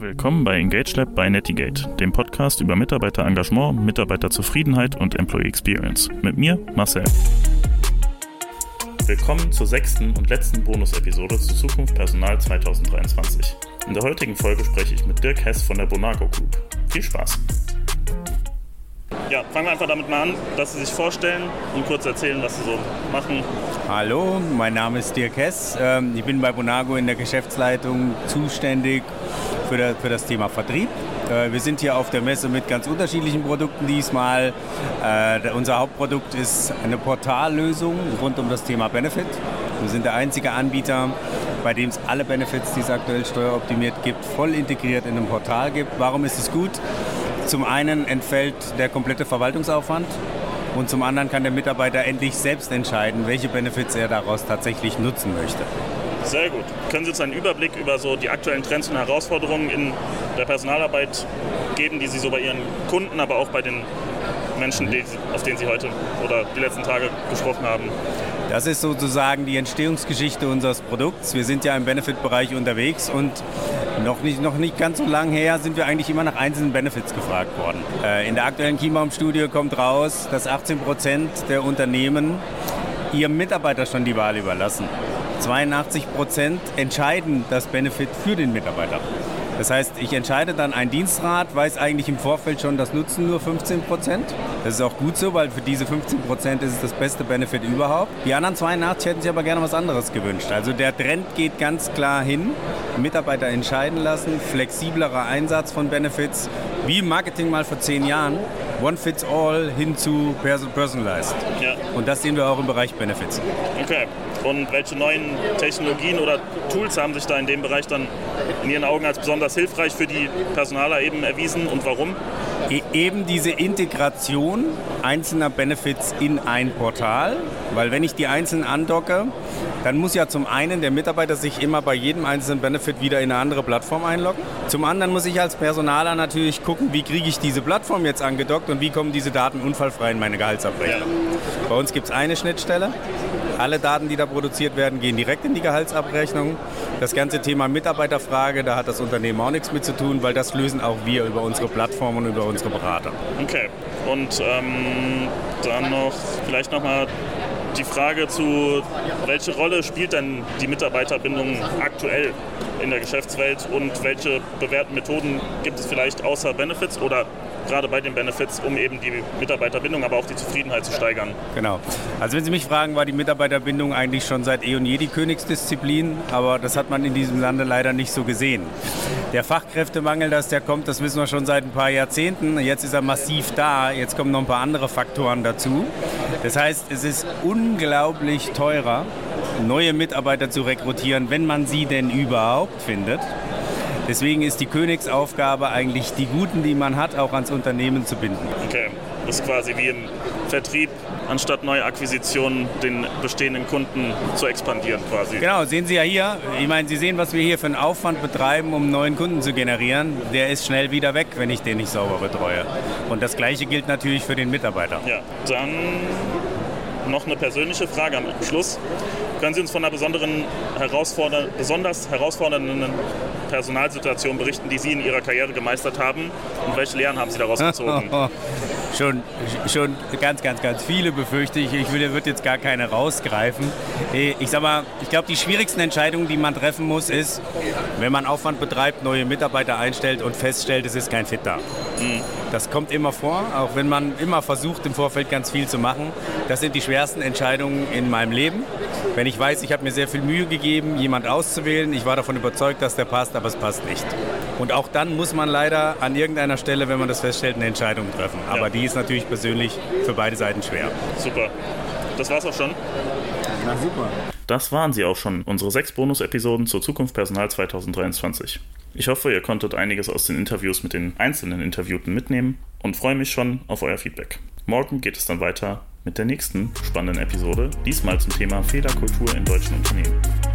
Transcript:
Willkommen bei Engage Lab bei Netigate, dem Podcast über Mitarbeiterengagement, Mitarbeiterzufriedenheit und Employee Experience. Mit mir, Marcel. Willkommen zur sechsten und letzten Bonus-Episode zu Zukunft Personal 2023. In der heutigen Folge spreche ich mit Dirk Hess von der Bonago Group. Viel Spaß! Ja, fangen wir einfach damit mal an, dass Sie sich vorstellen und kurz erzählen, was Sie so machen. Hallo, mein Name ist Dirk Hess. Ähm, ich bin bei Bonago in der Geschäftsleitung zuständig für, das Thema Vertrieb. Äh, wir sind hier auf der Messe mit ganz unterschiedlichen Produkten diesmal. Äh, unser Hauptprodukt ist eine Portallösung rund um das Thema Benefit. Wir sind der einzige Anbieter, bei dem es alle Benefits, die es aktuell steueroptimiert gibt, voll integriert in einem Portal gibt. Warum ist es gut? Zum einen entfällt der komplette Verwaltungsaufwand und zum anderen kann der Mitarbeiter endlich selbst entscheiden, welche Benefits er daraus tatsächlich nutzen möchte. Sehr gut. Können Sie uns einen Überblick über so die aktuellen Trends und Herausforderungen in der Personalarbeit geben, die Sie so bei Ihren Kunden, aber auch bei den Menschen, die, auf denen Sie heute oder die letzten Tage gesprochen haben? Das ist sozusagen die Entstehungsgeschichte unseres Produkts. Wir sind ja im Benefit-Bereich unterwegs und noch nicht, noch nicht ganz so lange her sind wir eigentlich immer nach einzelnen Benefits gefragt worden. Äh, in der aktuellen Keybaum-Studie kommt raus, dass 18 Prozent der Unternehmen ihrem Mitarbeiter schon die Wahl überlassen. 82 Prozent entscheiden das Benefit für den Mitarbeiter. Das heißt, ich entscheide dann ein Dienstrat, weiß eigentlich im Vorfeld schon, das nutzen nur 15 Prozent. Das ist auch gut so, weil für diese 15 Prozent ist es das beste Benefit überhaupt. Die anderen 82 hätten sich aber gerne was anderes gewünscht. Also der Trend geht ganz klar hin. Mitarbeiter entscheiden lassen, flexiblerer Einsatz von Benefits, wie im Marketing mal vor zehn Jahren. One fits all hin zu personalized. Ja. Und das sehen wir auch im Bereich Benefits. Okay. Und welche neuen Technologien oder Tools haben sich da in dem Bereich dann in Ihren Augen als besonders hilfreich für die Personaler eben erwiesen und warum? E eben diese Integration einzelner Benefits in ein Portal, weil wenn ich die einzeln andocke, dann muss ja zum einen der Mitarbeiter sich immer bei jedem einzelnen Benefit wieder in eine andere Plattform einloggen. Zum anderen muss ich als Personaler natürlich gucken, wie kriege ich diese Plattform jetzt angedockt und wie kommen diese Daten unfallfrei in meine Gehaltsabrechnung. Bei uns gibt es eine Schnittstelle. Alle Daten, die da produziert werden, gehen direkt in die Gehaltsabrechnung. Das ganze Thema Mitarbeiterfrage, da hat das Unternehmen auch nichts mit zu tun, weil das lösen auch wir über unsere Plattform und über unsere Berater. Okay. Und ähm, dann noch vielleicht nochmal die Frage zu, welche Rolle spielt denn die Mitarbeiterbindung aktuell in der Geschäftswelt und welche bewährten Methoden gibt es vielleicht außer Benefits oder gerade bei den Benefits, um eben die Mitarbeiterbindung, aber auch die Zufriedenheit zu steigern. Genau. Also wenn Sie mich fragen, war die Mitarbeiterbindung eigentlich schon seit eh und je die Königsdisziplin, aber das hat man in diesem Lande leider nicht so gesehen. Der Fachkräftemangel, dass der kommt, das wissen wir schon seit ein paar Jahrzehnten. Jetzt ist er massiv da. Jetzt kommen noch ein paar andere Faktoren dazu. Das heißt, es ist unglaublich teurer, neue Mitarbeiter zu rekrutieren, wenn man sie denn überhaupt findet. Deswegen ist die Königsaufgabe eigentlich, die Guten, die man hat, auch ans Unternehmen zu binden. Okay, das ist quasi wie im Vertrieb, anstatt neue Akquisitionen den bestehenden Kunden zu expandieren quasi. Genau, sehen Sie ja hier. Ich meine, Sie sehen, was wir hier für einen Aufwand betreiben, um neuen Kunden zu generieren. Der ist schnell wieder weg, wenn ich den nicht sauber betreue. Und das Gleiche gilt natürlich für den Mitarbeiter. Ja, dann noch eine persönliche Frage am Schluss. Können Sie uns von einer besonderen herausforder besonders herausfordernden Personalsituation berichten, die Sie in Ihrer Karriere gemeistert haben? Und welche Lehren haben Sie daraus gezogen? schon, schon ganz, ganz, ganz viele befürchte ich. Ich wird jetzt gar keine rausgreifen. Ich sag mal, ich glaube, die schwierigsten Entscheidungen, die man treffen muss, ist, wenn man Aufwand betreibt, neue Mitarbeiter einstellt und feststellt, es ist kein Fit da. Mhm. Das kommt immer vor, auch wenn man immer versucht, im Vorfeld ganz viel zu machen. Das sind die schwersten Entscheidungen in meinem Leben. Wenn ich weiß, ich habe mir sehr viel Mühe gegeben, jemand auszuwählen, ich war davon überzeugt, dass der passt, aber es passt nicht. Und auch dann muss man leider an irgendeiner Stelle, wenn man das feststellt, eine Entscheidung treffen. Aber ja. Die ist natürlich persönlich für beide Seiten schwer. Super. Das war's auch schon. Na super. Das waren sie auch schon, unsere sechs Bonus-Episoden zur Zukunft Personal 2023. Ich hoffe, ihr konntet einiges aus den Interviews mit den einzelnen Interviewten mitnehmen und freue mich schon auf euer Feedback. Morgen geht es dann weiter mit der nächsten spannenden Episode, diesmal zum Thema Fehlerkultur in deutschen Unternehmen.